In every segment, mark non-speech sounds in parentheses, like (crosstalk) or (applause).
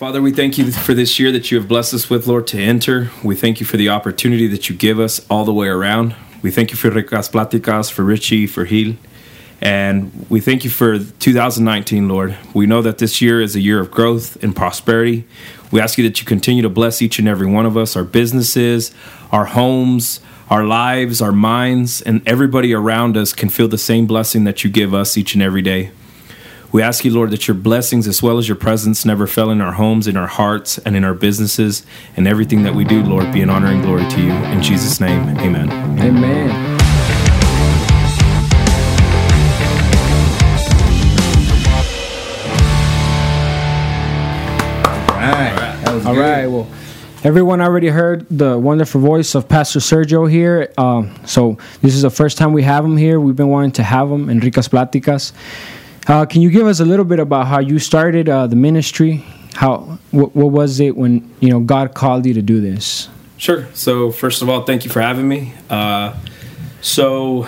Father, we thank you for this year that you have blessed us with, Lord, to enter. We thank you for the opportunity that you give us all the way around. We thank you for Ricas Platicas, for Richie, for Gil. And we thank you for 2019, Lord. We know that this year is a year of growth and prosperity. We ask you that you continue to bless each and every one of us, our businesses, our homes, our lives, our minds, and everybody around us can feel the same blessing that you give us each and every day. We ask you, Lord, that your blessings as well as your presence never fell in our homes, in our hearts, and in our businesses, and everything that we do, Lord, be an honor and glory to you. In Jesus' name, amen. Amen. All right. Well, everyone already heard the wonderful voice of Pastor Sergio here. Um, so this is the first time we have him here. We've been wanting to have him, Enricas Pláticas. Uh, can you give us a little bit about how you started uh, the ministry? How what, what was it when you know God called you to do this? Sure. So first of all, thank you for having me. Uh, so,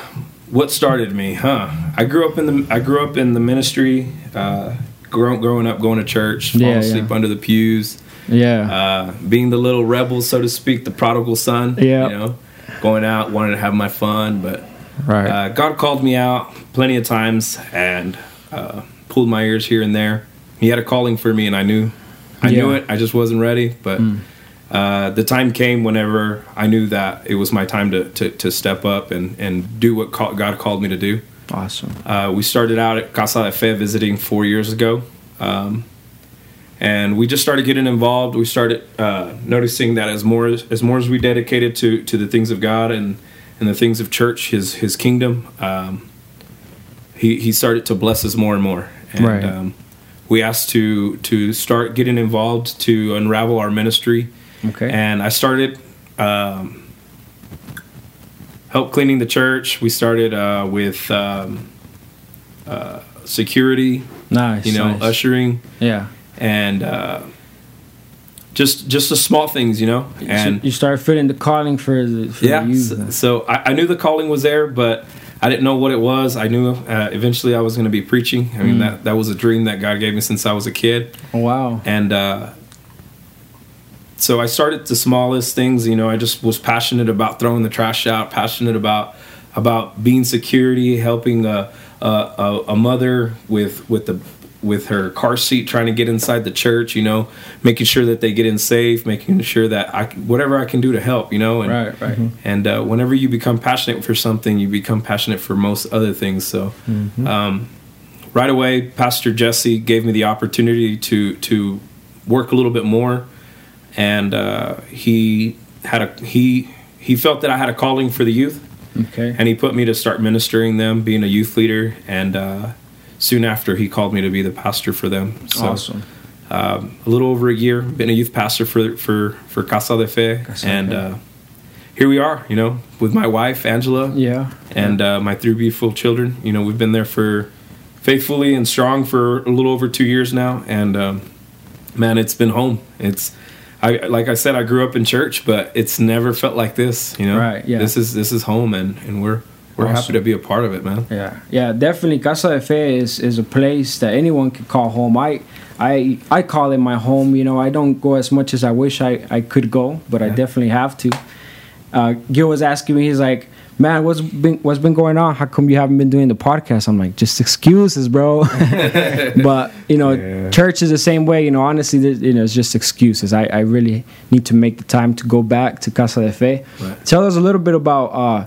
what started me? Huh? I grew up in the I grew up in the ministry. Uh, grow, growing up, going to church, falling Yeah, asleep yeah. under the pews. Yeah. uh, being the little rebel, so to speak, the prodigal son. Yeah. You know, going out, wanting to have my fun, but right. uh, God called me out plenty of times and uh, pulled my ears here and there. He had a calling for me, and I knew, I knew it. I just wasn't ready. But uh, the time came whenever I knew that it was my time to to, to step up and and do what call, God called me to do. awesome. Uh, we started out at Casa de Fe visiting four years ago. Um, and we just started getting involved. We started uh, noticing that as more as, as more as we dedicated to, to the things of God and, and the things of church, His His kingdom, um, he he started to bless us more and more. And Right. um, we asked to to start getting involved to unravel our ministry. Okay. And I started um, help cleaning the church. We started uh, with um, uh, security, nice. you know, nice. ushering, yeah. and uh, just just the small things, you know. And you started feeling the calling for the for yeah, the so I, I knew the calling was there, but I didn't know what it was. I knew uh, eventually I was going to be preaching. I mean, Mm. that that was a dream that God gave me since I was a kid. Oh, wow. and uh, so I started the smallest things. You know, I just was passionate about throwing the trash out, passionate about about being security, helping a a, a, a mother with with the with her car seat trying to get inside the church. You know, making sure that they get in safe, making sure that I whatever I can do to help. You know, and Right, right. and uh, whenever you become passionate for something, you become passionate for most other things. So, um, right away, Pastor Jesse gave me the opportunity to to work a little bit more, and uh, he had a he he felt that I had a calling for the youth, Okay. and he put me to start ministering them, being a youth leader, and uh, soon after he called me to be the pastor for them. So, awesome. um, a little over a year. Been a youth pastor for for for Casa de Fe, Casa de and Fe. uh, here we are. You know, with my wife Angela Yeah. and uh, my three beautiful children. You know, we've been there for faithfully and strong for a little over two years now, and um, man, it's been home. It's I like I said, I grew up in church, but it's never felt like this. You know, Right, yeah. This is this is home, and and we're we're Awesome. happy to be a part of it, man. Yeah, yeah, definitely. Casa de Fe is, is a place that anyone can call home. I, I, I call it my home. You know, I don't go as much as I wish I, I could go, but I definitely have to. Uh, Gil was asking me, he's like, "Man, what's been what's been going on? How come you haven't been doing the podcast?" I'm like, "Just excuses, bro." (laughs) (laughs) but you know, Yeah. church is the same way. You know, honestly, you know, it's just excuses. I, I really need to make the time to go back to Casa de Fe. Right. Tell us a little bit about. Uh,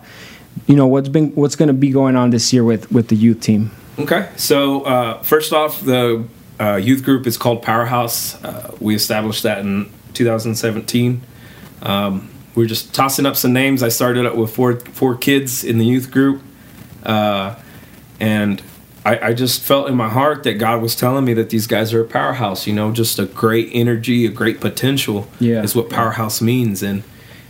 you know what's been what's going to be going on this year with with the youth team Okay, so uh, first off, the uh, youth group is called Powerhouse. Uh, we established that in 2017. Um, we are just tossing up some names. I started up with four four kids in the youth group, uh, and I, I just felt in my heart that God was telling me that these guys are a powerhouse. You know, just a great energy, a great potential. Yeah. is what powerhouse means, and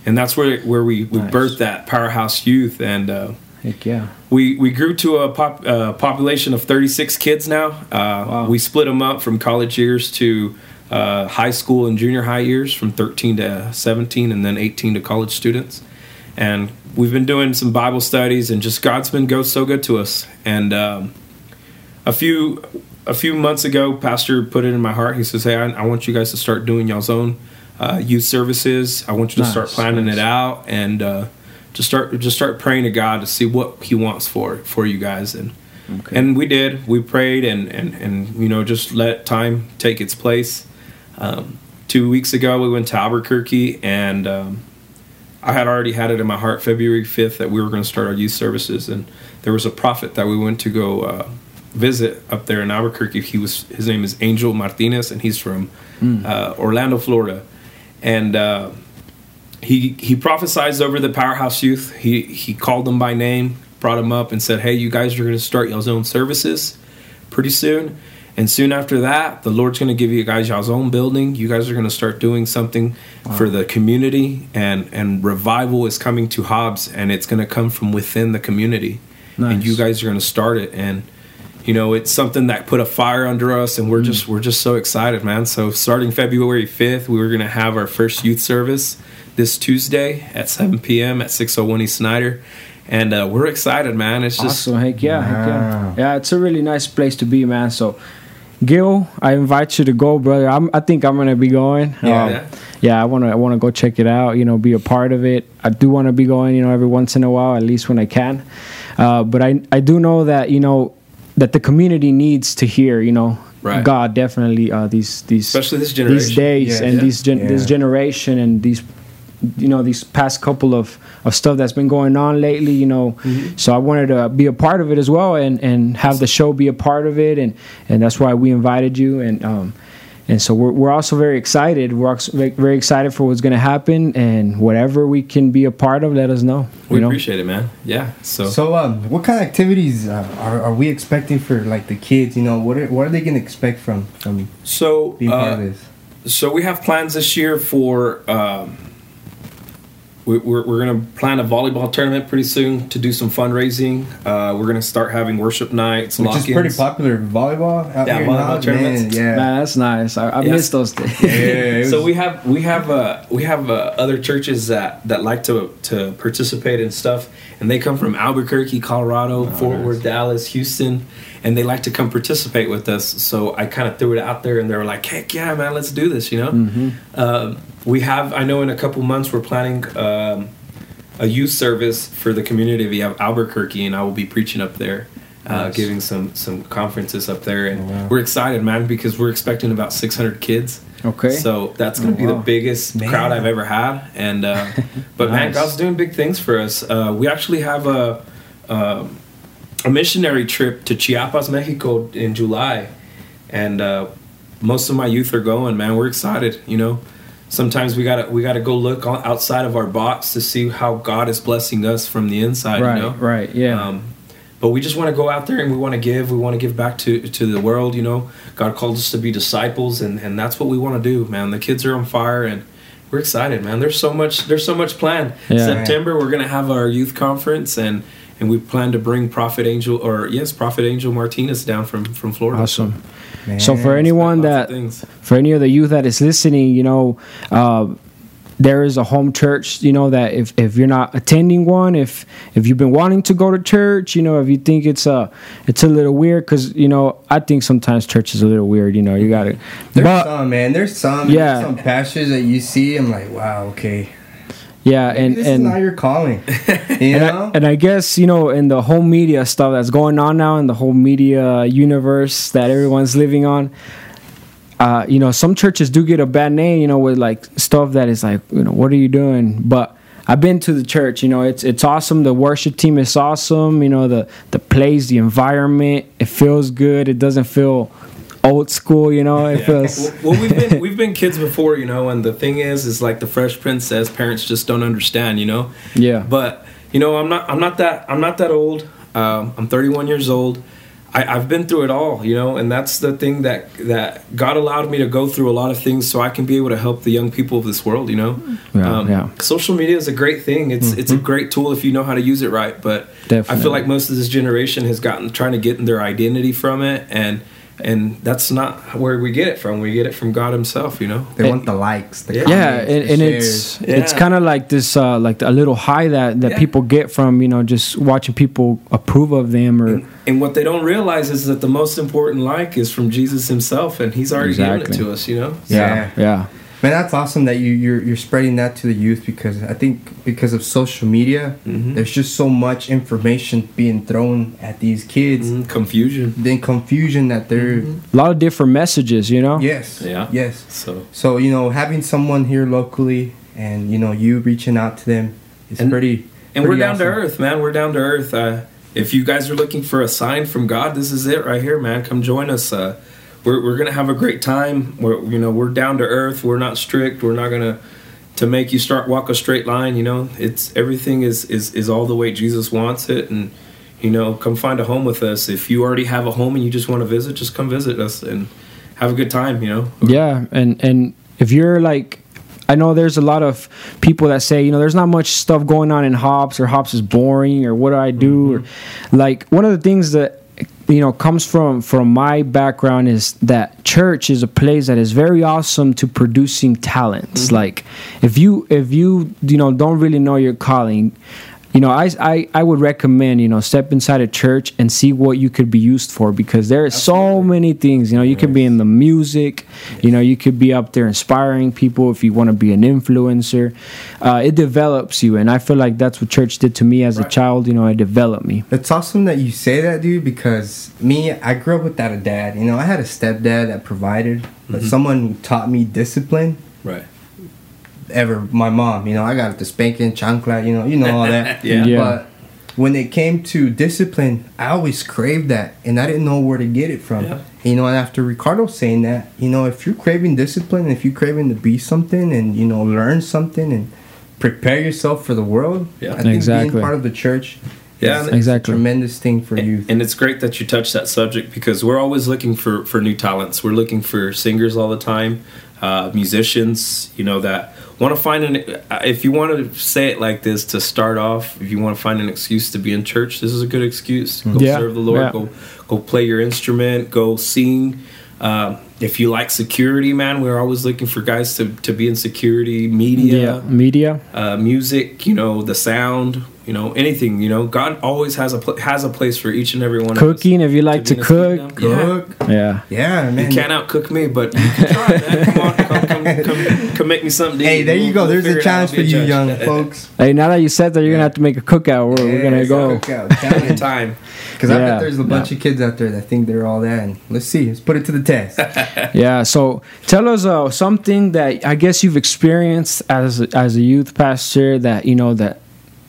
and that's where where we we Nice. birthed that powerhouse youth and. Uh, heck yeah we we grew to a pop, uh, population of 36 kids now. Uh, Wow. We split them up from college years to uh, high school and junior high years, from 13 to 17, and then 18 to college students. And we've been doing some Bible studies, and just God's been go so good to us. And um, a few a few months ago, Pastor put it in my heart. He says, "Hey, I, I want you guys to start doing y'all's own uh, youth services. I want you to Nice, start planning nice. it out and uh, just start just start praying to God to see what He wants for for you guys." And Okay. and we did. We prayed and and and you know just let time take its place. Um, two weeks ago, we went to Albuquerque and. Um, I had already had it in my heart February 5th that we were going to start our youth services, and there was a prophet that we went to go uh, visit up there in Albuquerque. He was his name is Angel Martinez, and he's from uh, Orlando, Florida, and uh, he he prophesied over the powerhouse youth. He he called them by name, brought them up, and said, "Hey, you guys are going to start y'all's own services pretty soon." And soon after that, the Lord's going to give you guys y'all's own building. You guys are going to start doing something for the community, and and revival is coming to Hobbs, and it's going to come from within the community. And you guys are going to start it, and you know it's something that put a fire under us, and we're just we're just so excited, man. So starting February fifth, we were going to have our first youth service this Tuesday at seven p.m. at six hundred one East Snyder, and uh, we're excited, man. It's just Awesome. Heck yeah. Heck yeah. Yeah, it's a really nice place to be, man. So, Gil, I invite you to go, brother. I'm, I think I'm gonna be going. Yeah. Um, Yeah. yeah, I wanna I wanna go check it out. You know, be a part of it. I do want to be going. You know, every once in a while, at least when I can. Uh, but I I do know that you know that the community needs to hear. You know. Right. God definitely uh, these these Especially this these days Yeah. and Yeah. these gen- this generation and these you know these past couple of, of stuff that's been going on lately you know so i wanted to be a part of it as well and and have the show be a part of it and and that's why we invited you and um and so we're, we're also very excited we're very excited for what's going to happen and whatever we can be a part of let us know we you know appreciate it, man. Yeah. So, So, um, what kind of activities uh, are, are we expecting for like the kids? You know, what are, what are they gonna expect from from so being part uh, of this? So we have plans this year for. Um, we, we're we're going to plan a volleyball tournament pretty soon to do some fundraising. Uh, we're going to start having worship nights, Which is lock-ins. pretty popular. Volleyball out Yeah, here volleyball Holland, tournaments. man, Yeah. Man, that's nice i, I Yes. miss those days Yeah, it so we have we have uh, we have uh, other churches that that like to to participate in stuff, and they come from Albuquerque, Colorado, Fort Worth, Dallas, Houston, and they like to come participate with us. So I kind of threw it out there, and they were like, "Heck yeah, man, let's do this!" You know. Um, we have I know in a couple months we're planning. Um, a youth service for the community of Albuquerque, and I will be preaching up there, uh, Nice. giving some some conferences up there, and Oh, wow. we're excited, man, because we're expecting about 600 kids. okay So that's going to Oh, be wow. the biggest Man. crowd I've ever had, and uh, (laughs) but man, God's doing big things for us. Uh, we actually have a um, a missionary trip to Chiapas, Mexico in July, and uh, most of my youth are going. Man, we're excited. You know, sometimes we gotta we gotta go look outside of our box to see how God is blessing us from the inside. right you know? right yeah Um, but we just want to go out there and we want to give. We want to give back to to the world. You know, God called us to be disciples, and and that's what we want to do, man. The kids are on fire, and we're excited, man. There's so much. There's so much planned. Yeah. September, we're gonna have our youth conference, and and we plan to bring Prophet Angel, or yes, Prophet Angel Martinez down from from Florida. awesome Man. so for anyone that for any of the youth that is listening, you know, uh, there is a home church. You know that if, if you're not attending one, if if you've been wanting to go to church, you know, if you think it's a it's a little weird, because you know I think sometimes church is a little weird. You know, you gotta. There's But some man. There's some. Yeah. Yeah. Some pastors that you see. I'm like, wow, okay. Yeah, Maybe and this and is not your calling. You (laughs) and know. I, and I guess you know in the whole media stuff that's going on now in the whole media universe that everyone's living on uh, you know some churches do get a bad name you know with like stuff that is like you know what are you doing but I've been to the church you know it's it's awesome the worship team is awesome you know the the place the environment it feels good it doesn't feel old school you know it Yeah. feels well, well, we've been we've been kids before, you know, and the thing is, is like the Fresh Prince says, parents just don't understand, you know. yeah But you know, I'm not I'm not that I'm not that old. Um, I'm 31 years old. I, I've been through it all, you know, and that's the thing that that God allowed me to go through a lot of things so I can be able to help the young people of this world, you know. Yeah, um, yeah. Social media is a great thing. It's it's a great tool if you know how to use it right. But I feel like most of this generation has gotten trying to get their identity from it and and that's not where we get it from. We get it from God Himself, you know. They want the likes, the Yeah. yeah comments, and, the and shares. it's it's kind of like this uh like a little high that that Yeah. people get from you know just watching people approve of them or And what they don't realize is that the most important like is from Jesus Himself, and He's already given it to us, you know. yeah yeah Man, that's awesome that you you're, you're spreading that to the youth because I think because of social media, Mhm. there's just so much information being thrown at these kids. Mhm, Confusion. Then confusion that they're a lot of different messages you know yes, Yeah. yes. So So you know, having someone here locally and you know you reaching out to them is And- pretty. And we're pretty down to earth, man. We're down to earth. Uh, if you guys are looking for a sign from God, this is it right here, man. Come join us. Uh, we're we're gonna have a great time. We're you know we're down to earth. We're not strict. We're not gonna to make you start walk a straight line. You know, it's everything is is is all the way Jesus wants it, and you know, come find a home with us. If you already have a home and you just want to visit, just come visit us and have a good time. You know. Yeah, and and if you're like, I know there's a lot of people that say, you know, there's not much stuff going on in Hobbs or Hobbs is boring or what do I do mm-hmm. or like one of the things that you know comes from from my background is that church is a place that is very awesome to producing talents. Mm-hmm. Like if you if you you know don't really know your calling you know I, I i would recommend you know step inside a church and see what you could be used for because there are so many things you know you could be in the music you know you could be up there inspiring people if you want to be an influencer uh, it develops you and i feel like that's what church did to me as a child you know it developed me It's awesome that you say that, dude, because me, I grew up without a dad. You know, I had a stepdad that provided, but Mm-hmm. someone who taught me discipline. Right. Ever, my mom. You know, I got the spanking, chancla. You know, you know all that. (laughs) Yeah. Yeah. But when it came to discipline, I always craved that, and I didn't know where to get it from. Yeah. You know, and after Ricardo saying that, you know, if you're craving discipline, if you're craving to be something, and you know, learn something, and prepare yourself for the world, Yeah. I think Exactly. being part of the church. Yeah, is Exactly. a tremendous thing for And- youth. And it's great that you touched that subject because we're always looking for, for new talents. We're looking for singers all the time, uh, musicians, you know, that want to find an. uh, If you want to say it like this to start off, if you want to find an excuse to be in church, this is a good excuse. Go Yeah, serve the Lord. yeah. Go go play your instrument. Go sing. Um, if you like security, man, we're always looking for guys to, to be in security, media, yeah. media uh, music, you know, the sound, you know, anything, you know. God always has a pl- has a place for each and every one cooking of us. Cooking if you like to be in cook. Yeah. Cook. yeah Yeah, man. You can't outcook me, but you can try, man. (laughs) Come on, come, come, come, come make me something. To Hey, eat. there you go. we'll There's a challenge for you, judge. young (laughs) folks. hey now that you said that you're gonna have to make a cookout we're, we're gonna go Any (laughs) time. Because I bet there's a bunch of kids out there that think they're all that. And let's see. Let's put it to the test. Yeah. So tell us uh, something that I guess you've experienced as as a youth pastor that you know that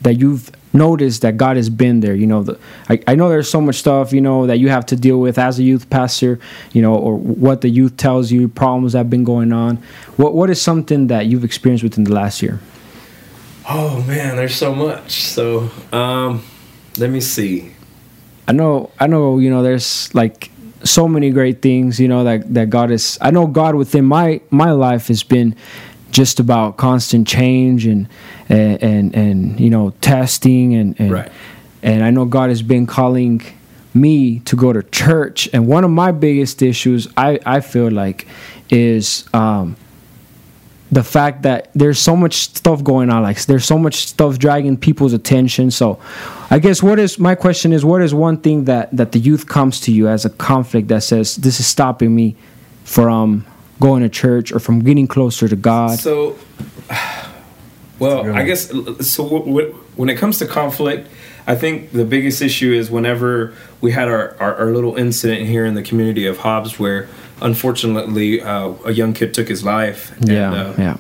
that you've noticed that God has been there. You know, the, I, I know there's so much stuff you know that you have to deal with as a youth pastor. You know, or what the youth tells you, problems that have been going on. What what is something that you've experienced within the last year? Oh man, there's so much. So, um, let me see. I know, I know, you know, there's like so many great things, you know, that that God is. I know God within my my life has been just about constant change and and and, and you know testing and and, Right. and I know God has been calling me to go to church. And one of my biggest issues, I I feel like, is um, the fact that there's so much stuff going on like there's so much stuff dragging people's attention so i guess what is my question is what is one thing that that the youth comes to you as a conflict that says this is stopping me from going to church or from getting closer to god So, well, I guess so. W- w- when it comes to conflict, I think the biggest issue is whenever we had our, our, our little incident here in the community of Hobbs, where unfortunately uh, a young kid took his life. And, yeah uh, yeah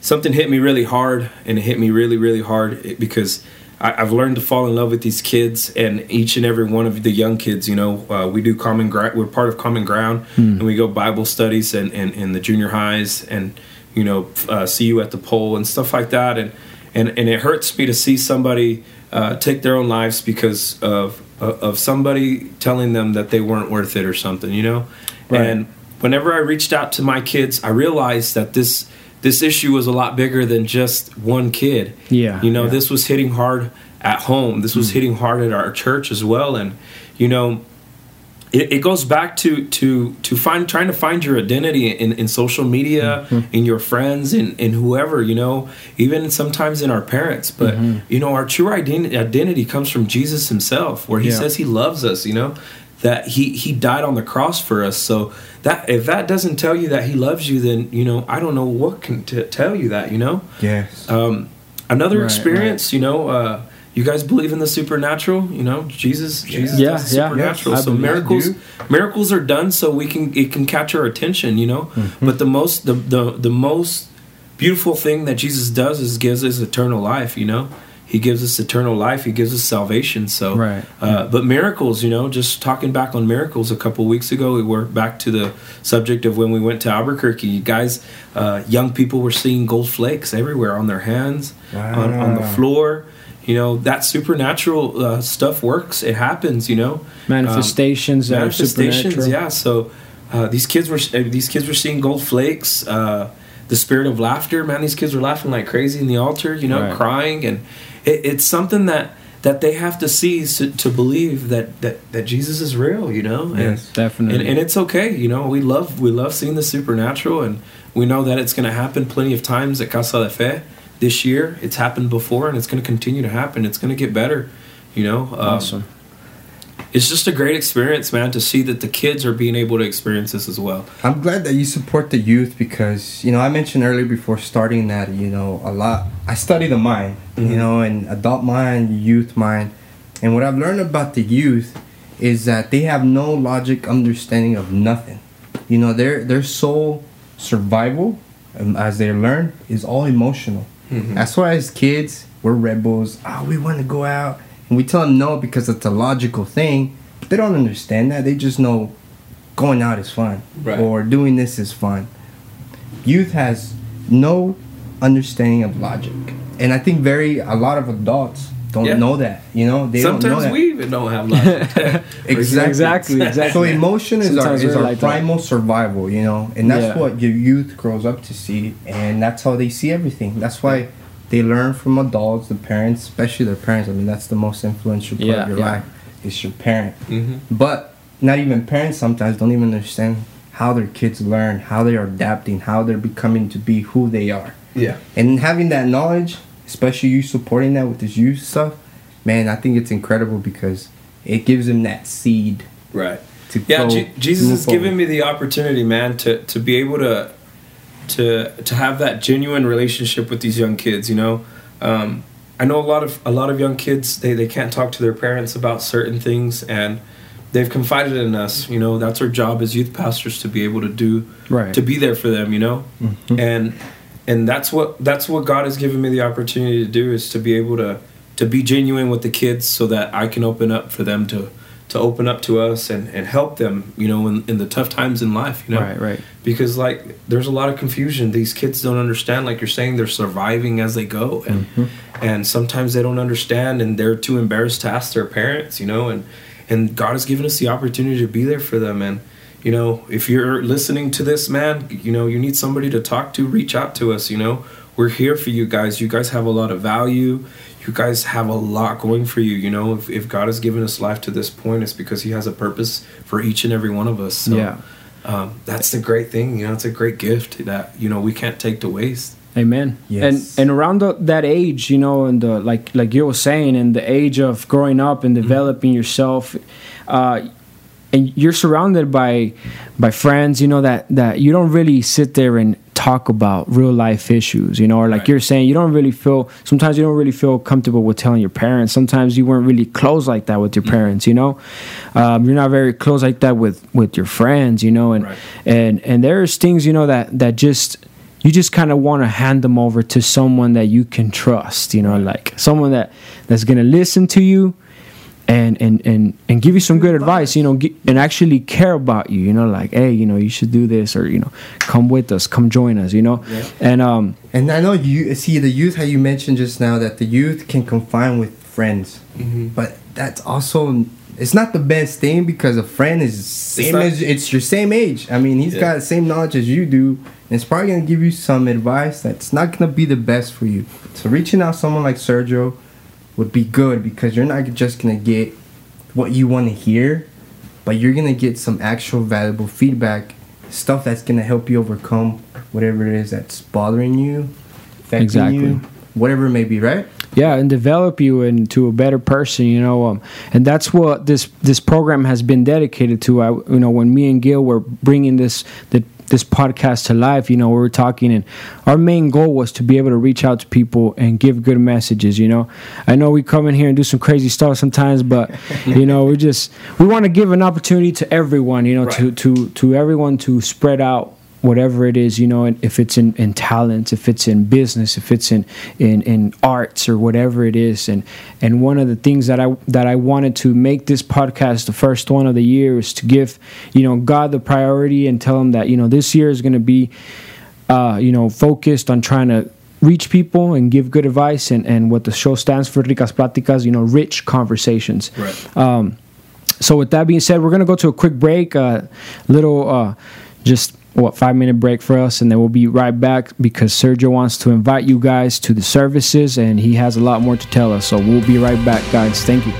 something hit me really hard, and it hit me really, really hard because I, I've learned to fall in love with these kids, and each and every one of the young kids. You know, uh, we do common ground. We're part of Common Ground, and we go Bible studies and and in the junior highs, and you know, uh, see you at the pole and stuff like that, and and and it hurts me to see somebody uh, take their own lives because of of somebody telling them that they weren't worth it or something. You know, Right. and whenever I reached out to my kids, I realized that this this issue was a lot bigger than just one kid. Yeah, You know, yeah. this was hitting hard at home. This was hitting hard at our church as well. And, you know, it, it goes back to to to find trying to find your identity in, in social media Mm-hmm. in your friends in, in whoever you know even sometimes in our parents but Mm-hmm. you know our true identity identity comes from jesus himself where he Yeah. says he loves us you know that he he died on the cross for us so that if that doesn't tell you that he loves you then you know i don't know what can t- tell you that you know Yes. um, another Right, experience, you know, uh, you guys believe in the supernatural, you know, Jesus, Jesus Yeah, does yeah. supernatural. Yes, I so miracles, miracles are done so we can it can catch our attention, you know. Mm-hmm. But the most the, the the most beautiful thing that Jesus does is gives us eternal life, you know. He gives us eternal life. He gives us salvation. So, Right. Uh, but miracles, you know, just talking back on miracles. A couple weeks ago, we were back to the subject of when we went to Albuquerque. You guys, uh, young people were seeing gold flakes everywhere on their hands, on, on the floor. You know that supernatural uh, stuff works. It happens. You know, Manifestations Um, manifestations. Yeah. So uh, these kids were uh, these kids were seeing gold flakes. Uh, the spirit of laughter, man. These kids were laughing like crazy in the altar. You know, Right. crying, and it, it's something that that they have to see to, to believe that, that that Jesus is real. You know, and, Yes, definitely. and, and it's okay. You know, we love we love seeing the supernatural, and we know that it's going to happen plenty of times at Casa de Fe this year. It's happened before, and it's going to continue to happen. It's going to get better. You know, Um, Awesome. It's just a great experience, man, to see that the kids are being able to experience this as well. I'm glad that you support the youth because you know I mentioned earlier before starting that you know a lot. I study the mind, Mhm. you know, and adult mind, youth mind, and what I've learned about the youth is that they have no logic understanding of nothing. You know, their their sole survival, um, as they learn, is all emotional. Mhm. That's why as kids we're rebels. Oh, we want to go out, and we tell them no because it's a logical thing. But they don't understand that. They just know going out is fun Right. or doing this is fun. Youth has no understanding of logic, and I think very a lot of adults don't Yeah. know that. You know, they don't know Sometimes that. we even don't have logic. (laughs) Exactly. Exactly, exactly. So emotion is our, is our like that. primal survival, you know, and that's Yeah. what your youth grows up to see, and that's how they see everything. That's why they learn from adults, the parents, especially their parents. I mean, that's the most influential part Yeah, of your yeah. life is your parent. hmm But not even parents sometimes don't even understand how their kids learn, how they are adapting, how they're becoming to be who they are. Yeah. And having that knowledge, especially you supporting that with this youth stuff, man, I think it's incredible because it gives them that seed Right. to Yeah, go Je- Jesus has given me the opportunity, man, to to be able to to to have that genuine relationship with these young kids. You know, um, I know a lot of a lot of young kids they they can't talk to their parents about certain things, and they've confided in us. You know, that's our job as youth pastors to be able to do Right. to be there for them. You know, and and that's what that's what God has given me the opportunity to do is to be able to to be genuine with the kids so that I can open up for them to to open up to us and, and help them you know in, in the tough times in life you know? Right, right. because like there's a lot of confusion. These kids don't understand like you're saying they're surviving as they go. And mm-hmm. and sometimes they don't understand and they're too embarrassed to ask their parents you know? And and God has given us the opportunity to be there for them. And you know if you're listening to this man you know you need somebody to talk to reach out to us you know. We're here for you guys. You guys have a lot of value. You guys have a lot going for you you know. If, if god has given us life to this point it's because he has a purpose for each and every one of us. So Yeah. um, that's the great thing you know. It's a great gift that you know we can't take to waste. Amen. Yes. And and around the, that age, you know, and the like like you were saying, in the age of growing up and developing yourself, uh, and you're surrounded by by friends, you know that that you don't really sit there and talk about real life issues, you know, or like Right. you're saying, you don't really feel. Sometimes you don't really feel comfortable with telling your parents. Sometimes you weren't really close like that with your parents, you know. Um, you're not very close like that with with your friends, you know, and Right. and and there's things you know that that just you just kind of want to hand them over to someone that you can trust you know like someone that that's gonna listen to you and and and and give you some good advice you know gi- and actually care about you you know like hey you know you should do this or you know come with us come join us you know Yeah. and um And I know you see the youth. How you mentioned just now that the youth can confine with friends, Mhm. but that's also it's not the best thing because a friend is same not- as it's your same age. I mean, he's Yeah. got the same knowledge as you do, and it's probably gonna give you some advice that's not gonna be the best for you. So reaching out someone like Sergio would be good because you're not just gonna get what you want to hear, but you're gonna get some actual valuable feedback, stuff that's gonna help you overcome whatever it is that's bothering you, affecting Exactly. you, whatever it may be, right? yeah and develop you into a better person you know um, and that's what this this program has been dedicated to I, you know when me and gil were bringing this the, this podcast to life you know we were talking and our main goal was to be able to reach out to people and give good messages you know. I know we come in here and do some crazy stuff sometimes but (laughs) you know we just we want to give an opportunity to everyone you know to to to everyone to spread out whatever it is you know and if it's in, in talents if it's in business if it's in, in in arts or whatever it is and and one of the things that i that i wanted to make this podcast the first one of the year is to give you know god the priority and tell him that you know this year is going to be uh you know focused on trying to reach people and give good advice and and what the show stands for ricas platicas you know rich conversations Right. um, so with that being said, we're gonna go to a quick break, uh, little uh, just what five minute break for us, and then we'll be right back because Sergio wants to invite you guys to the services, and he has a lot more to tell us. So we'll be right back, guys. Thank you.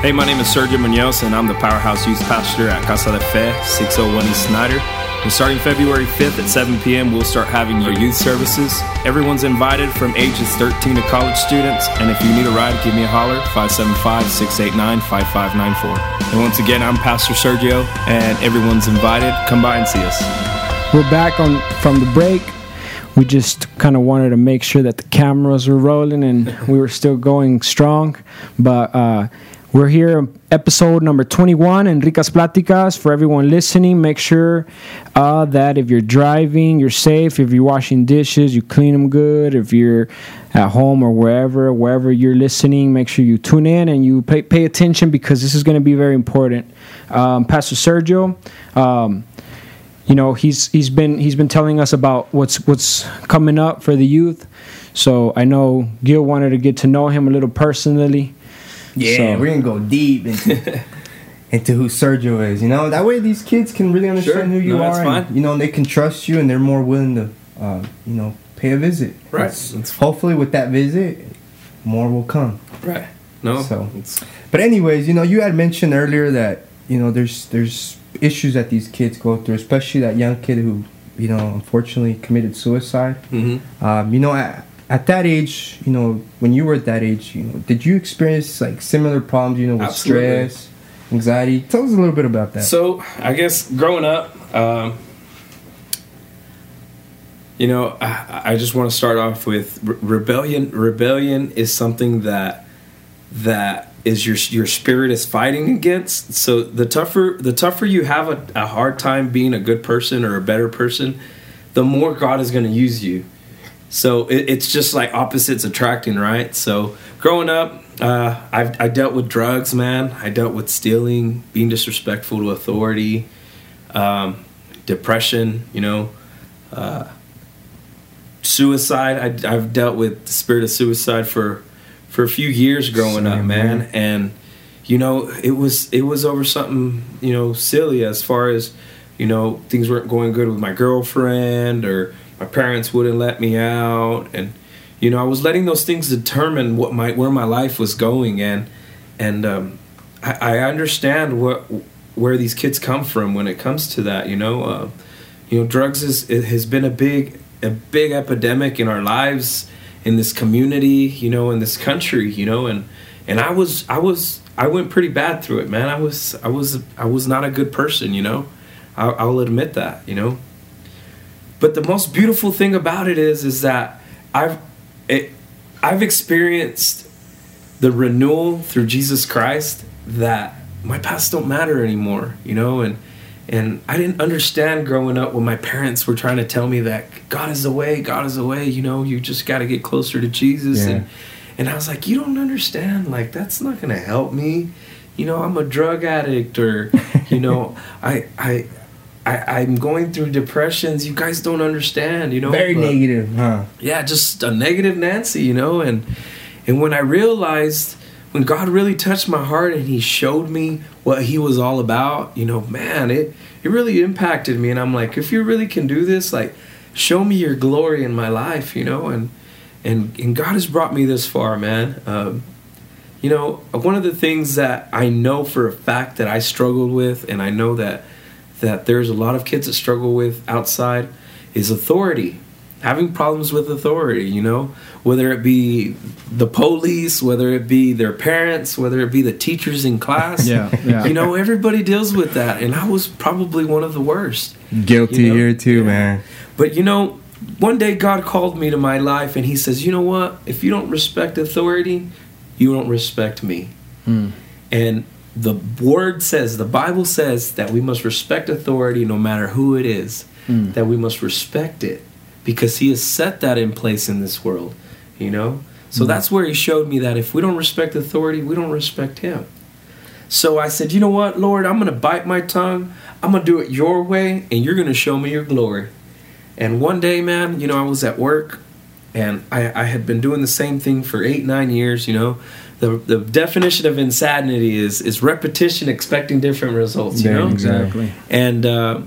Hey, my name is Sergio Munoz, and I'm the Powerhouse Youth Pastor at Casa de Fe, 601 East Snyder. And starting February 5th at 7 p.m., we'll start having our youth services. Everyone's invited from ages 13 to college students, and if you need a ride, give me a holler, 575 689 5594. And once again, I'm Pastor Sergio, and everyone's invited. Come by and see us. We're back on from the break. We just kind of wanted to make sure that the cameras were rolling and we were still going strong. But uh, we're here, episode number 21, Enricas Platicas. For everyone listening, make sure uh, that if you're driving, you're safe. If you're washing dishes, you clean them good. If you're at home or wherever, wherever you're listening, make sure you tune in and you pay, pay attention because this is going to be very important. Um, Pastor Sergio, um, you know he's he's been he's been telling us about what's what's coming up for the youth so i know gil wanted to get to know him a little personally Yeah, So- we're gonna go deep into (laughs) into who Sergio is. You know, that way these kids can really understand Sure. who you No, that's are. and, you know, and they can trust you, and they're more willing to, uh, you know, pay a visit. Right. It's- That's- hopefully, with that visit, more will come. Right. No? So- But anyways, you know, you had mentioned earlier that you know there's there's issues that these kids go through, especially that young kid who you know unfortunately committed suicide. mhm. Um, you know, at that age, you know, when you were at that age, you know, did you experience like similar problems? You know, with Absolutely. stress, anxiety. Tell us a little bit about that. So I guess growing up, um, you know, I, I just want to start off with re- rebellion. Rebellion is something that that is your your spirit is fighting against. So the tougher the tougher you have a, a hard time being a good person or a better person, the more God is going to use you. So it, it's just like opposites attracting, right? So growing up, uh, I've, I dealt with drugs, man. I dealt with stealing, being disrespectful to authority, um, depression, you know, uh, suicide. I, I've dealt with the spirit of suicide for for a few years growing up, Same man. And you know, it was it was over something you know silly as far as you know things weren't going good with my girlfriend or my parents wouldn't let me out and you know i was letting those things determine what my where my life was going and and um, I, I understand what where these kids come from when it comes to that you know uh, you know drugs is it has been a big a big epidemic in our lives in this community you know in this country you know and and i was i was i went pretty bad through it man. I was i was i was not a good person you know. I'll, I'll admit that you know but the most beautiful thing about it is is that i've it, i've experienced the renewal through jesus christ that my past don't matter anymore you know? And and i didn't understand growing up when my parents were trying to tell me that god is the way god is the way you know? You just got to get closer to jesus. Yeah. and and i was like you don't understand. Like that's not gonna help me. You know i'm a drug addict or you know (laughs) i i I, I'm going through depressions. You guys don't understand, you know. Very but- negative, huh? yeah, just a negative Nancy, you know, and and when I realized when God really touched my heart and he showed me what he was all about, you know, man, it it really impacted me and I'm like, if you really can do this, like show me your glory in my life, you know, and and and God has brought me this far, man. Um you know, one of the things that I know for a fact that I struggled with, and I know that that there's a lot of kids that struggle with outside, is authority. Having problems with authority, you know, whether it be the police, whether it be their parents, whether it be the teachers in class. (laughs) Yeah, yeah. You know, everybody deals with that, and I was probably one of the worst. Guilty You know? here too, Yeah. man. But you know, one day God called me to my life and He says, You know what? If you don't respect authority, you don't respect me. Hmm. And the word says, the Bible says that we must respect authority no matter who it is, Hmm. that we must respect it because He has set that in place in this world, you know? So Hmm. that's where He showed me that if we don't respect authority, we don't respect Him. So I said, You know what, Lord, I'm going to bite my tongue. I'm going to do it your way, and you're going to show me your glory. And one day, man, you know, I was at work and I, I had been doing the same thing for eight, nine years, you know. The, the definition of insanity is, is repetition expecting different results, you Yeah, know? Exactly. And uh,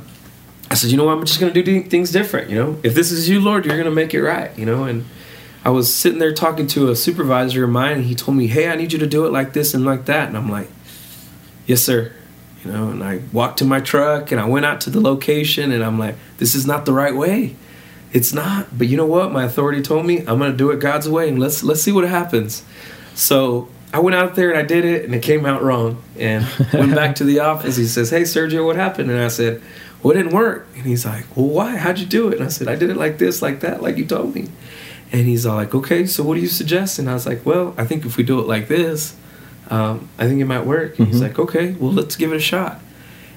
I said, you know what, I'm just going to do things different, you know. If this is you, Lord, you're going to make it right, you know. And I was sitting there talking to a supervisor of mine, and he told me, hey, I need you to do it like this and like that. And I'm like, yes, sir. You know, and I walked to my truck and I went out to the location, and I'm like, this is not the right way. It's not. But you know what? My authority told me I'm going to do it God's way, and let's let's see what happens. So I went out there and I did it, and it came out wrong. And went back to the (laughs) office. He says, "Hey, Sergio, what happened?" And I said, "Well, it didn't work." And he's like, "Well, why? How'd you do it?" And I said, "I did it like this, like that, like you told me." And he's all like, "Okay, so what do you suggest?" And I was like, "Well, I think if we do it like this, um, I think it might work." And he's like, "Okay, well, let's give it a shot."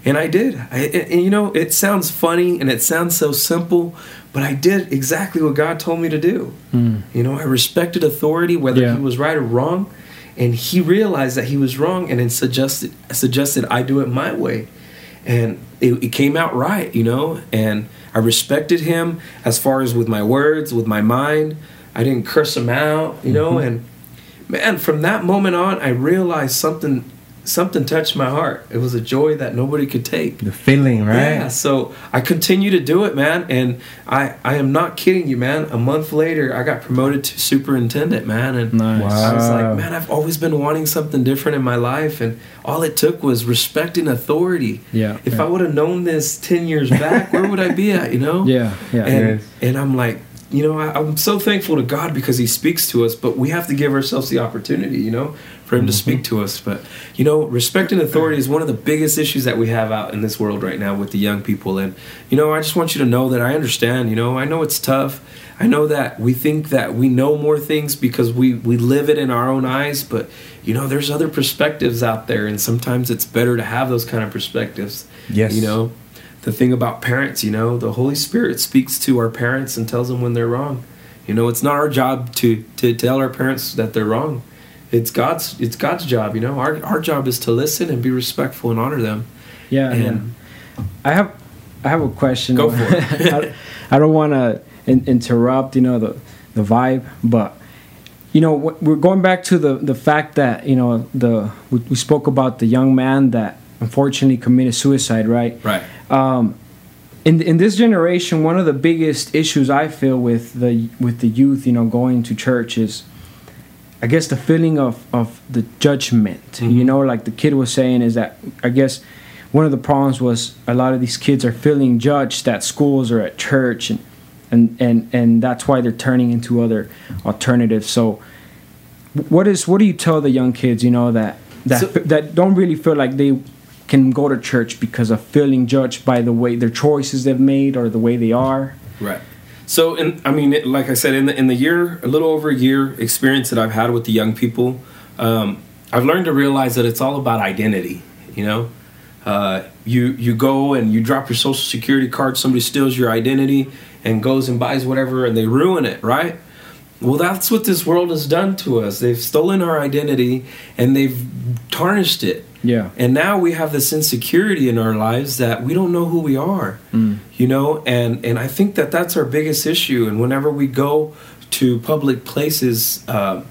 And I did. I, and, and, you know, it sounds funny and it sounds so simple, but I did exactly what God told me to do. Hmm. You know, I respected authority, whether Yeah. he was right or wrong, and he realized that he was wrong, and then suggested suggested I do it my way, and it, it came out right. You know, and I respected him as far as with my words, with my mind. I didn't curse him out. You know, mm-hmm. and man, from that moment on, I realized something something touched my heart. It was a joy that nobody could take. The feeling, right? Yeah, so I continue to do it, man, and I I am not kidding you, man. A month later, I got promoted to superintendent, man, and Nice. I was like, man, I've always been wanting something different in my life, and all it took was respecting authority. Yeah, If yeah. I would have known this ten years back, where would I be at? You know? (laughs) Yeah, yeah. And and I'm like, you know, I, I'm so thankful to God because He speaks to us, but we have to give ourselves the opportunity, you know, for Him to speak mm-hmm. to us. But you know, respect and authority is one of the biggest issues that we have out in this world right now with the young people. And you know, I just want you to know that I understand. You know, I know it's tough. I know that we think that we know more things because we we live it in our own eyes, but you know, there's other perspectives out there, and sometimes it's better to have those kind of perspectives. Yes. You know, the thing about parents, you know, the Holy Spirit speaks to our parents and tells them when they're wrong. You know, it's not our job to to tell our parents that they're wrong. It's God's it's God's job, you know. Our our job is to listen and be respectful and honor them. Yeah, yeah. And I have I have a question. Go for it. (laughs) I, I don't want to in, interrupt, you know, the the vibe, but you know, we're going back to the the fact that you know the we, we spoke about the young man that unfortunately committed suicide, right? right. Um, in in this generation, one of the biggest issues I feel with the with the youth, you know, going to church is, I guess, the feeling of of the judgment. You know, like the kid was saying, is that I guess one of the problems was a lot of these kids are feeling judged at schools or at church, and and and and that's why they're turning into other alternatives. So, what is what do you tell the young kids? You know that that So- that don't really feel like they can go to church because of feeling judged by the way their choices they've made or the way they are. Right. So, in, I mean, like I said, in the in the year, a little over a year experience that I've had with the young people, um, I've learned to realize that it's all about identity. You know, uh, you you go and you drop your social security card, somebody steals your identity and goes and buys whatever, and they ruin it. Right. Well, that's what this world has done to us. They've stolen our identity and they've tarnished it. Yeah. And now we have this insecurity in our lives that we don't know who we are. You know, and and I think that that's our biggest issue. And whenever we go to public places, uh,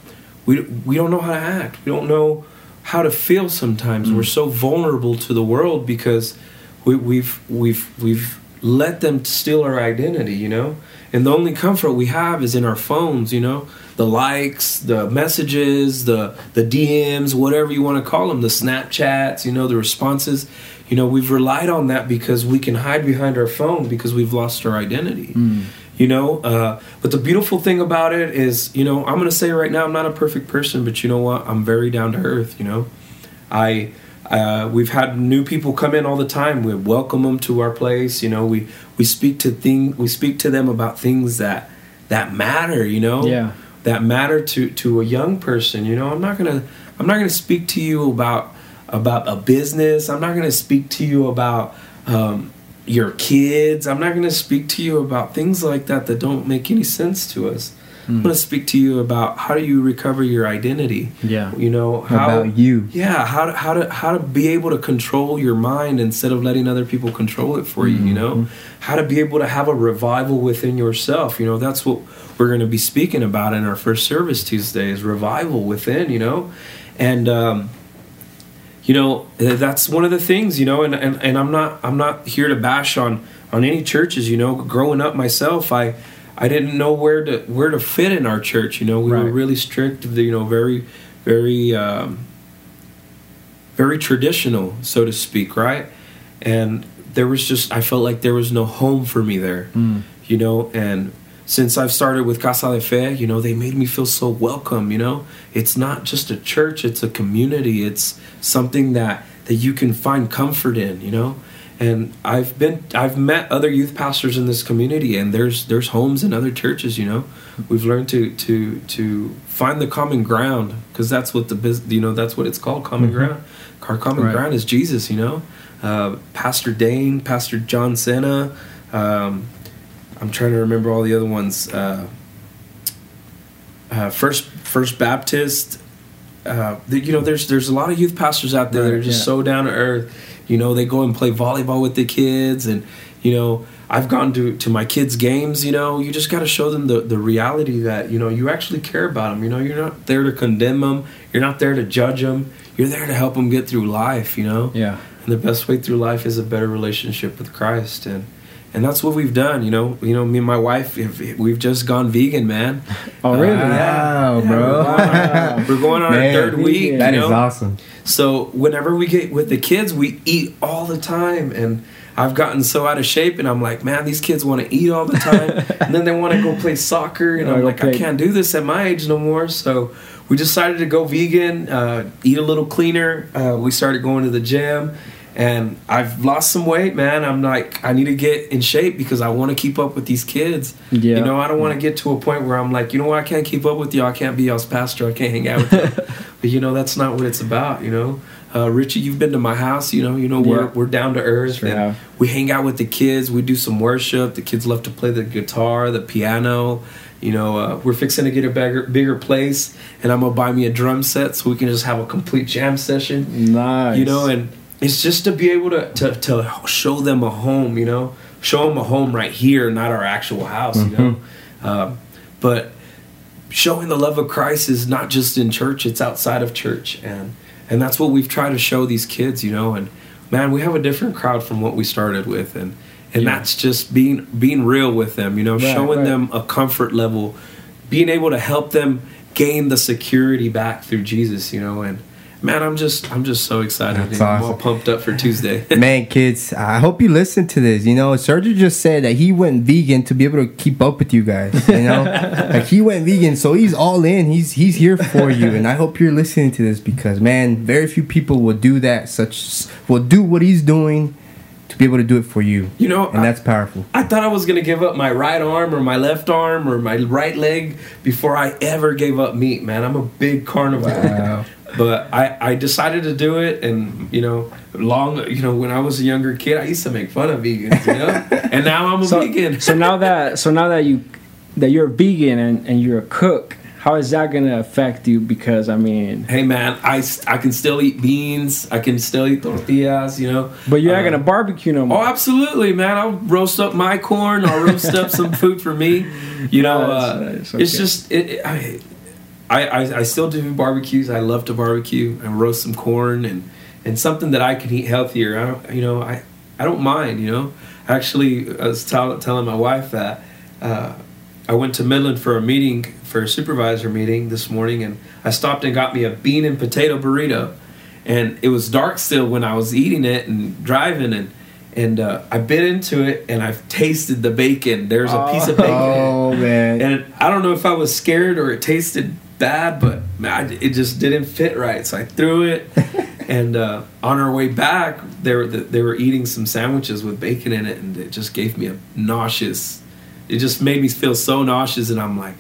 we we don't know how to act. We don't know how to feel. Sometimes we're so vulnerable to the world because we, we've we've we've let them steal our identity. You know, and the only comfort we have is in our phones. You know, the likes, the messages, the the DMs, whatever you want to call them, the Snapchats. You know, the responses. You know, we've relied on that because we can hide behind our phone because we've lost our identity. Mm. You know, uh, but the beautiful thing about it is, you know, I'm gonna say right now, I'm not a perfect person, but you know what? I'm very down to earth. You know, I uh, we've had new people come in all the time. We welcome them to our place. You know, we we speak to thing we speak to them about things that that matter. You know, Yeah. That matter to to a young person. You know, I'm not gonna I'm not gonna speak to you about about a business. I'm not gonna speak to you about um, your kids. I'm not gonna speak to you about things like that that don't make any sense to us. I'm gonna speak to you about how do you recover your identity. Yeah. You know how About you. yeah how to how to how to be able to control your mind instead of letting other people control it for you you know how to be able to have a revival within yourself you know that's what we're going to be speaking about in our first service tuesday is revival within you know? And um you know that's one of the things you know and, and and i'm not i'm not here to bash on on any churches you know? Growing up myself i i didn't know where to where to fit in our church you know? We were really strict you know very very um very traditional so to speak right? And there was just i felt like there was no home for me there Mm. you know? And since i've started with casa de fe you know they made me feel so welcome you know? It's not just a church it's a community. It's something that that you can find comfort in you know? And i've been i've met other youth pastors in this community and there's there's homes in other churches you know? We've learned to to to find the common ground because that's what the bus you know that's what it's called common ground. Our common Right. ground is jesus you know? Uh, pastor dane pastor john senna um, i'm trying to remember all the other ones. Uh, uh, first first baptist uh, the, you know there's there's a lot of youth pastors out there that are just yeah. so down to earth. You know they go and play volleyball with the kids and you know i've gone to to my kids games you know you just got to show them the the reality that you know you actually care about them you know you're not there to condemn them you're not there to judge them you're there to help them get through life you know? Yeah. and the best way through life is a better relationship with Christ. And and that's what we've done you know you know me and my wife we've just gone vegan man Oh, really? Wow, Yeah, bro. we're going on- we're going on our third week That you is know? awesome. So whenever we get with the kids, we eat all the time, and I've gotten so out of shape, and I'm like, man, these kids want to eat all the time, (laughs) and then they want to go play soccer, and I'm go like, I can't do this at my age no more. So we decided to go vegan, uh, eat a little cleaner. Uh, we started going to the gym. And I've lost some weight, man. I'm like, I need to get in shape because I want to keep up with these kids. Yeah. You know, I don't want to get to a point where I'm like, you know what, I can't keep up with y'all. I can't be y'all's pastor. I can't hang out with you. (laughs) but you know, that's not what it's about. You know, uh, Richie, you've been to my house. You know, you know we're Yeah. we're down to earth. Sure and we hang out with the kids. We do some worship. The kids love to play the guitar, the piano. You know, uh, we're fixing to get a bigger bigger place, and I'm gonna buy me a drum set so we can just have a complete jam session Nice. you know and it's just to be able to, to to show them a home you know? Show them a home right here not our actual house you know? Um, but showing the love of christ is not just in church it's outside of church. And and that's what we've tried to show these kids you know? And man we have a different crowd from what we started with. And and Yeah. that's just being being real with them you know? Right, showing right. them a comfort level being able to help them gain the security back through jesus you know? And man i'm just i'm just so excited That's dude. i'm all pumped up for tuesday (laughs) (laughs) Man, kids, I hope you listen to this. You know, Sergio just said that he went vegan to be able to keep up with you guys. You know, (laughs) like he went vegan, so he's all in. He's he's here for you, and I hope you're listening to this because man, very few people will do that. Such will do what he's doing to be able to do it for you. You know, and I- that's powerful. I thought I was gonna give up my right arm or my left arm or my right leg before I ever gave up meat, man. I'm a big carnivore. Wow. But I, I decided to do it and you know, long you know, when I was a younger kid I used to make fun of vegans, you know? (laughs) and now I'm a So, vegan. so now that so now that you that you're a vegan and, and you're a cook, how is that gonna affect you? Because I mean, hey man, I, I can still eat beans, I can still eat tortillas, you know. but you're not Uh, gonna barbecue no more Oh, absolutely, man! I'll roast up my corn. I'll roast up some food for me. You (laughs) know, Nice, uh, nice, it's just it, it- I, I, I, I still do barbecues. I love to barbecue and roast some corn and and something that I can eat healthier. I don't, you know, I I don't mind. You know, actually, I was tell, telling my wife that uh, I went to Midland for a meeting for a supervisor meeting this morning, and I stopped and got me a bean and potato burrito, and it was dark still when I was eating it and driving and. And uh, I bit into it, and I've tasted the bacon. There's a piece of bacon. Oh man. And I don't know if I was scared or it tasted bad, but man, it just didn't fit right. So I threw it. (laughs) and uh, on our way back, they were they were eating some sandwiches with bacon in it, and it just gave me a nauseous. It just made me feel so nauseous, and I'm like,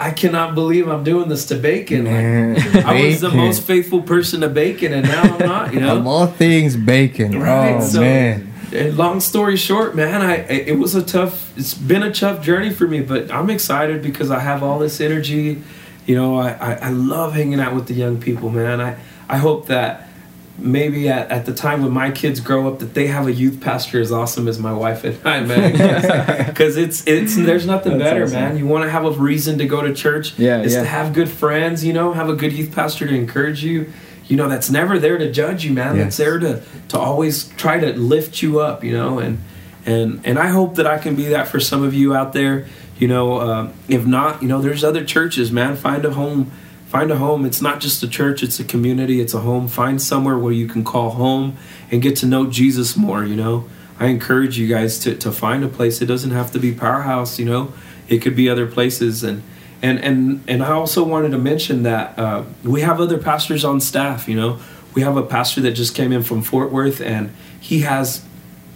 I cannot believe I'm doing this to bacon. Man, Like, I was the most faithful person to bacon, and now I'm not. You (laughs) know, Of all things, bacon. Right, Oh so- man. long story short, man, I- it was a tough. It's been a tough journey for me, but I'm excited because I have all this energy. You know, I, I, I love hanging out with the young people, man. I I hope that maybe at, at the time when my kids grow up that they have a youth pastor as awesome as my wife and I, man. (laughs) (laughs) Because it's it's there's nothing That's better, awesome. man. You want to have a reason to go to church. Yeah, is yeah. to have good friends. You know, have a good youth pastor to encourage you. You know, that's never there to judge you, man. That's there to to always try to lift you up. You know, and and and I hope that I can be that for some of you out there. You know, um, if not, you know, there's other churches, man. Find a home. Find a home. It's not just a church, it's a community, it's a home. Find somewhere where you can call home and get to know Jesus more, you know. I encourage you guys to, to find a place. It doesn't have to be Powerhouse, you know. It could be other places and and and and I also wanted to mention that uh, we have other pastors on staff, you know. We have a pastor that just came in from Fort Worth and he has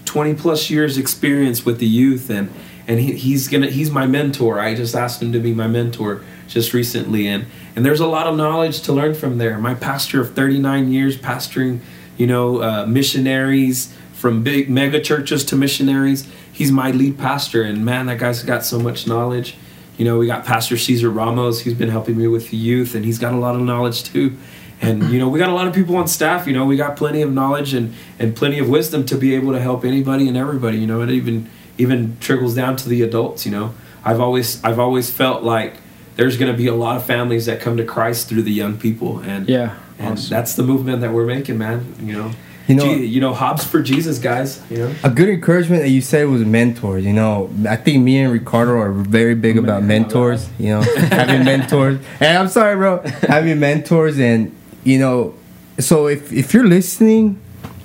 20 plus years experience with the youth and and he, he's gonna he's my mentor. I just asked him to be my mentor just recently. And and there's a lot of knowledge to learn from there. My pastor of 39 years pastoring you know uh, missionaries from big mega churches to missionaries. He's my lead pastor. And man that guy's got so much knowledge. You know we got pastor caesar ramos. He's been helping me with the youth and he's got a lot of knowledge too. And you know we got a lot of people on staff. You know we got plenty of knowledge and and plenty of wisdom to be able to help anybody and everybody. You know it even even trickles down to the adults you know i've always i've always felt like there's going to be a lot of families that come to christ through the young people and Yeah, and awesome. that's the movement that we're making man you know You know- Gee, you know hobbs for jesus guys you know A good encouragement that you said was mentors. You know, I think me and Ricardo are very big about mentors. You know, (laughs) having mentors. And I'm sorry, bro, having mentors, and you know, so if if you're listening,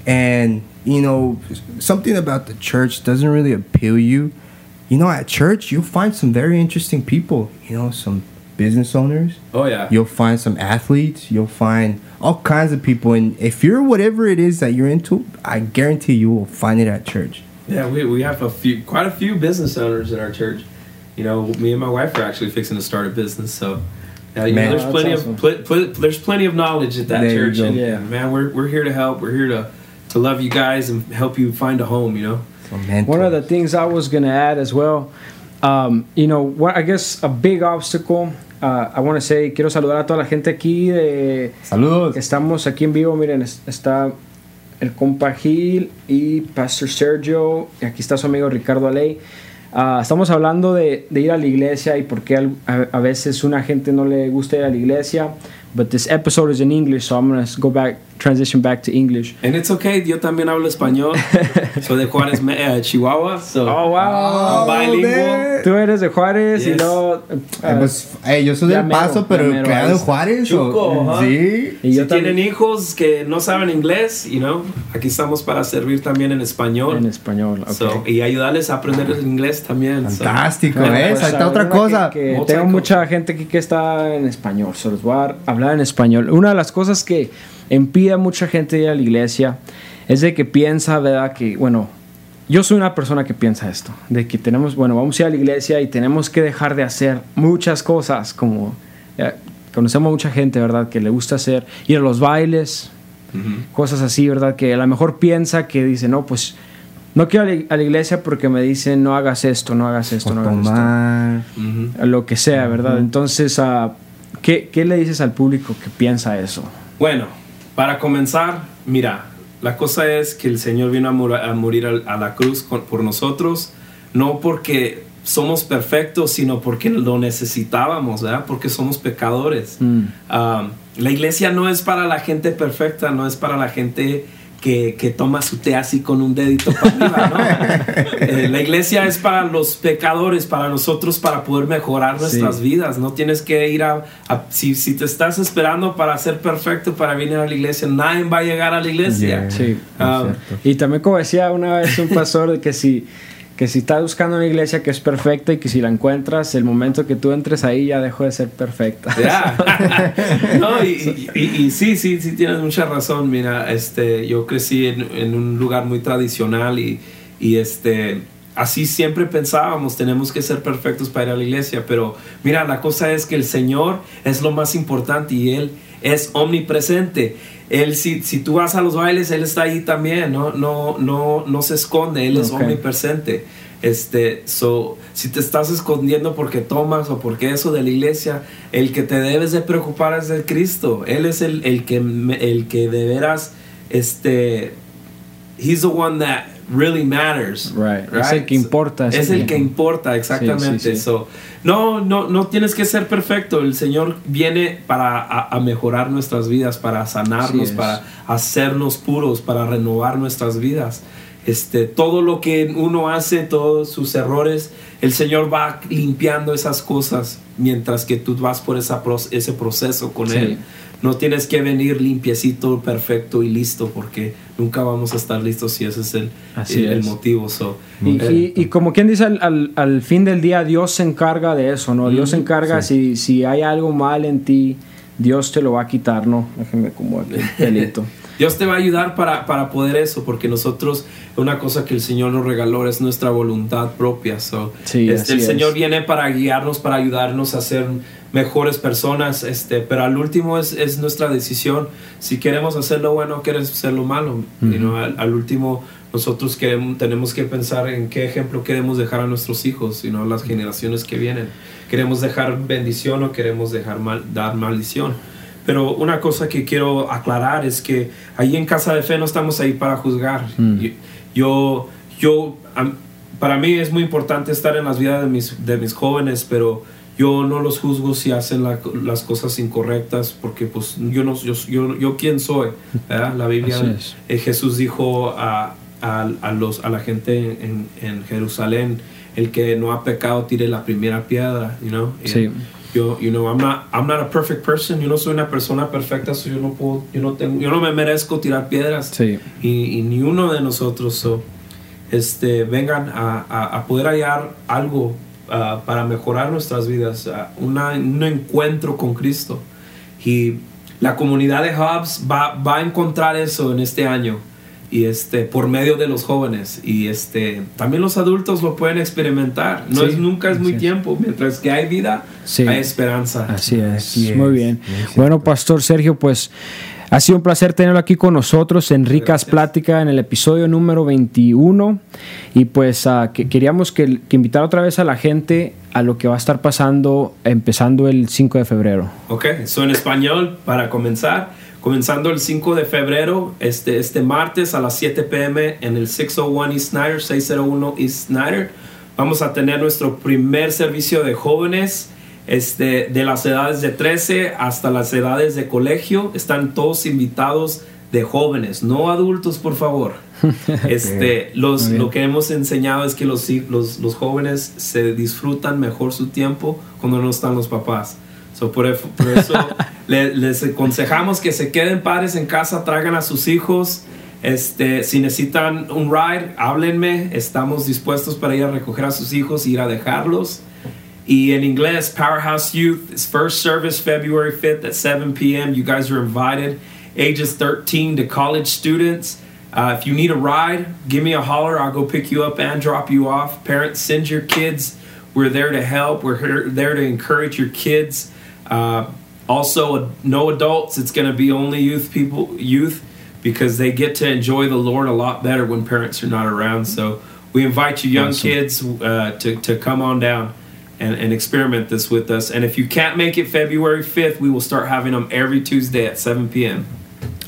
and you know something about the church doesn't really appeal you, you know, at church you'll find some very interesting people. You know, some business owners. oh yeah You'll find some athletes. You'll find all kinds of people. And if you're whatever it is that you're into, I guarantee you will find it at church. Yeah, we, we have a few, quite a few business owners in our church. You know, me and my wife are actually fixing to start a business, so uh, you Man. know, there's plenty awesome. of pl- pl- there's plenty of knowledge at that There you church, go. and Yeah. man, we're we're here to help. We're here to to love you guys and help you find a home. You know. One of the things I was gonna add as well, um, you know, what I guess a big obstacle. Uh, I want to say, quiero saludar a toda la gente aquí de Saludos. que estamos aquí en vivo. Miren, es- está el compa Gil y Pastor Sergio. Y aquí está su amigo Ricardo Aley. Ah, estamos hablando de, de ir a la iglesia y por qué a, a veces una gente no le gusta ir a la iglesia. But this episode is in English, so I'm going to go back, transition back to English. and it's okay. Yo también hablo español. (laughs) Soy de Juárez, Me- eh, Chihuahua. So Oh, wow. I'm bilingual. Tú eres de Juárez y Yes. luego... Eh, ah, pues, eh, yo soy del mero, Paso, pero creado en. Juárez. Chuco, o- ajá. Sí. y si yo también tienen hijos que no saben inglés, you know, aquí estamos para servir también en español. en español. ok. So, y ayudarles a aprender el inglés también. so. Fantástico, Bueno, ¿ves? pues, Ahí está otra cosa. que- que tengo mucha gente aquí que está en español, se los voy a hablar en español. Una de las cosas que impide a mucha gente ir a la iglesia es de que piensa, ¿verdad? Que, bueno, yo soy una persona que piensa esto, de que tenemos, bueno, vamos a ir a la iglesia y tenemos que dejar de hacer muchas cosas, como eh, conocemos a mucha gente, ¿verdad? Que le gusta hacer, ir a los bailes, cosas así, ¿verdad? Que a lo mejor piensa que dice, no, pues no quiero a la- a la iglesia porque me dicen no hagas esto, no hagas esto, O no hagas esto lo que sea, ¿verdad? Entonces, ah, ¿qué, ¿qué le dices al público que piensa eso? Bueno, para comenzar, mira, la cosa es que el Señor vino a, a morir a la cruz con- por nosotros, no porque somos perfectos, sino porque lo necesitábamos, ¿verdad? Porque somos pecadores. Mm. Um, la iglesia no es para la gente perfecta, no es para la gente que, que toma su té así con un dedito para arriba, ¿no? (laughs) Eh, la iglesia es para los pecadores, para nosotros, para poder mejorar nuestras Sí. vidas. No tienes que ir a... a- si, si te estás esperando para ser perfecto, para venir a la iglesia, nadie va a llegar a la iglesia. Yeah. Sí. Ah, Y también como decía una vez un pastor de que si que si estás buscando una iglesia que es perfecta y que si la encuentras, el momento que tú entres ahí ya dejó de ser perfecta. Ya. (laughs) no, y, y- y- y sí, sí, sí, tienes mucha razón. Mira, este, yo crecí en, en un lugar muy tradicional y, y este, así siempre pensábamos, tenemos que ser perfectos para ir a la iglesia. Pero mira, la cosa es que el Señor es lo más importante y Él es omnipresente. Él, si, si tú vas a los bailes, Él está ahí también, no, no, no, no se esconde, Él es omnipresente. Este, so, si te estás escondiendo porque tomas o porque eso de la iglesia, el que te debes de preocupar es de Cristo. Él es el, el que, el que de veras, este, he's the one that really matters. Right. Es el que importa, es Es, el el que- que importa, exactamente. Sí, sí, sí. So, no, no, no tienes que ser perfecto. El Señor viene para a, a mejorar nuestras vidas, para sanarnos, para hacernos puros, para renovar nuestras vidas. Este, todo lo que uno hace, todos sus errores, el Señor va limpiando esas cosas mientras que tú vas por esa, ese proceso con Sí. Él. No tienes que venir limpiecito, perfecto y listo, porque nunca vamos a estar listos si ese es el, Así el, el es. motivo. So, Y, eh, y- y como quien dice, al, al- al fin del día Dios se encarga de eso, ¿no? Dios se Ujú, encarga, si, si hay algo mal en ti, Dios te lo va a quitar, ¿no? Déjenme como el pelito. (laughs) Dios te va a ayudar para, para poder eso, porque nosotros, una cosa que el Señor nos regaló es nuestra voluntad propia. So, Sí, este, el Señor es. viene para guiarnos, para ayudarnos a ser mejores personas, este, pero al último es, es nuestra decisión. Si queremos hacer lo bueno queremos hacer lo malo. You know, al, al último, nosotros queremos, tenemos que pensar en qué ejemplo queremos dejar a nuestros hijos, y las generaciones que vienen. ¿Queremos dejar bendición o queremos dejar mal, dar maldición? Pero una cosa que quiero aclarar es que ahí en Casa de Fe no estamos ahí para juzgar. Y- Yo, yo, para mí es muy importante estar en las vidas de mis, de mis jóvenes, pero yo no los juzgo si hacen la- las cosas incorrectas, porque pues yo no, yo, yo, yo quién soy, ¿verdad? La Biblia, eh, Jesús dijo a, a, a los, a la gente en, en Jerusalén, el que no ha pecado tire la primera piedra, you know? Y- Sí. yo, you know, I'm not, I'm not a perfect person. Yo no soy una persona perfecta, so yo no puedo, yo no tengo, yo no me merezco tirar piedras. Sí. Y, y ni uno de nosotros, so, este, vengan a, a, a poder hallar algo ah, para mejorar nuestras vidas, ah, una- un encuentro con Cristo. Y la comunidad de Hubs va, va a encontrar eso en este año y este por medio de los jóvenes y este también los adultos lo pueden experimentar no Sí, es nunca es muy es. tiempo mientras que hay vida Sí. hay esperanza Así es. Así Muy es, bien. muy cierto. Bueno, Pastor Sergio, pues ha sido un placer tenerlo aquí con nosotros en Ricas. Plática en el episodio número 21. Y pues ah, que queríamos que, que invitar otra vez a la gente a lo que va a estar pasando empezando el 5 de febrero. Ok, eso en español para comenzar. Comenzando el 5 de febrero, este, este martes a las 7 pm en el 601 East Snyder, 601 East Snyder. Vamos a tener nuestro primer servicio de jóvenes este, de las edades de 13 hasta las edades de colegio. Están todos invitados de jóvenes, no adultos, por favor. (laughs) Este, los, lo que hemos enseñado es que los, los, los jóvenes se disfrutan mejor su tiempo cuando no están los papás. So, por, por eso (laughs) le- les aconsejamos que se queden padres en casa, traigan a sus hijos. Este, si necesitan un ride, háblenme. Estamos dispuestos para ir a recoger a sus hijos e ir a dejarlos. Y en inglés, Powerhouse Youth is first service February 5th at 7 p.m. You guys are invited, ages 13 to college students. Uh, if you need a ride, give me a holler. I'll go pick you up and drop you off. Parents, send your kids. We're there to help. We're here, there to encourage your kids. Uh, also, no adults. It's going to be only youth people, youth, because they get to enjoy the Lord a lot better when parents are not around. So we invite you, young Awesome. kids, uh, to to come on down and, and experiment this with us. And if you can't make it February 5th, we will start having them every Tuesday at 7 p.m.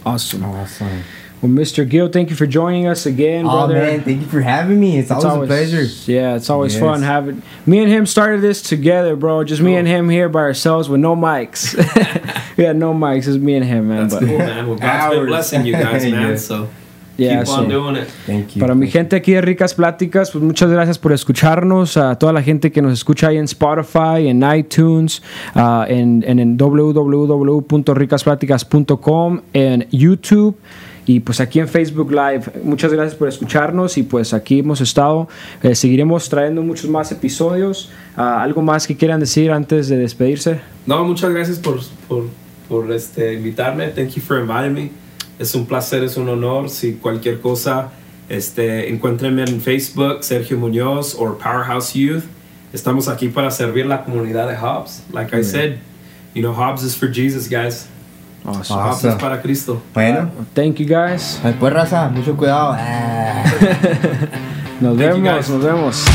Awesome. Awesome. Well, Mr. Gill, thank you for joining us again, Oh brother. man, thank you for having me. It's, It's always, a pleasure. Yeah, it's always Yes. fun having me and him started this together, bro. Just me and him here by ourselves with no mics. (laughs) (laughs) we had no mics. It's me and him, man. That's but cool, man. Well, God's been blessing you guys, (laughs) man. Yes. So Yeah, Keep on so- doing it. Thank you. Para mi gente aquí de Ricas Pláticas, pues muchas gracias por escucharnos. A toda la gente que nos escucha ahí en Spotify, en iTunes, ah, en, en, en www.ricaspláticas.com, en YouTube y pues aquí en Facebook Live. Muchas gracias por escucharnos y pues aquí hemos estado. Eh, seguiremos trayendo muchos más episodios. Ah, ¿Algo más que quieran decir antes de despedirse? No, muchas gracias por, por, por este, invitarme. Thank you for inviting me. Es un placer, es un honor. Si cualquier cosa, este, encuéntrenme en Facebook, Sergio Muñoz o Powerhouse Youth. Estamos aquí para servir la comunidad de Hobbs. Like I said, you know, Hobbs is for Jesus, guys. Awesome. Hobbs Awesome. es para Cristo. Bueno, Thank you guys. pues raza, mucho cuidado. Nos (laughs) Thank you, vemos, guys. nos vemos.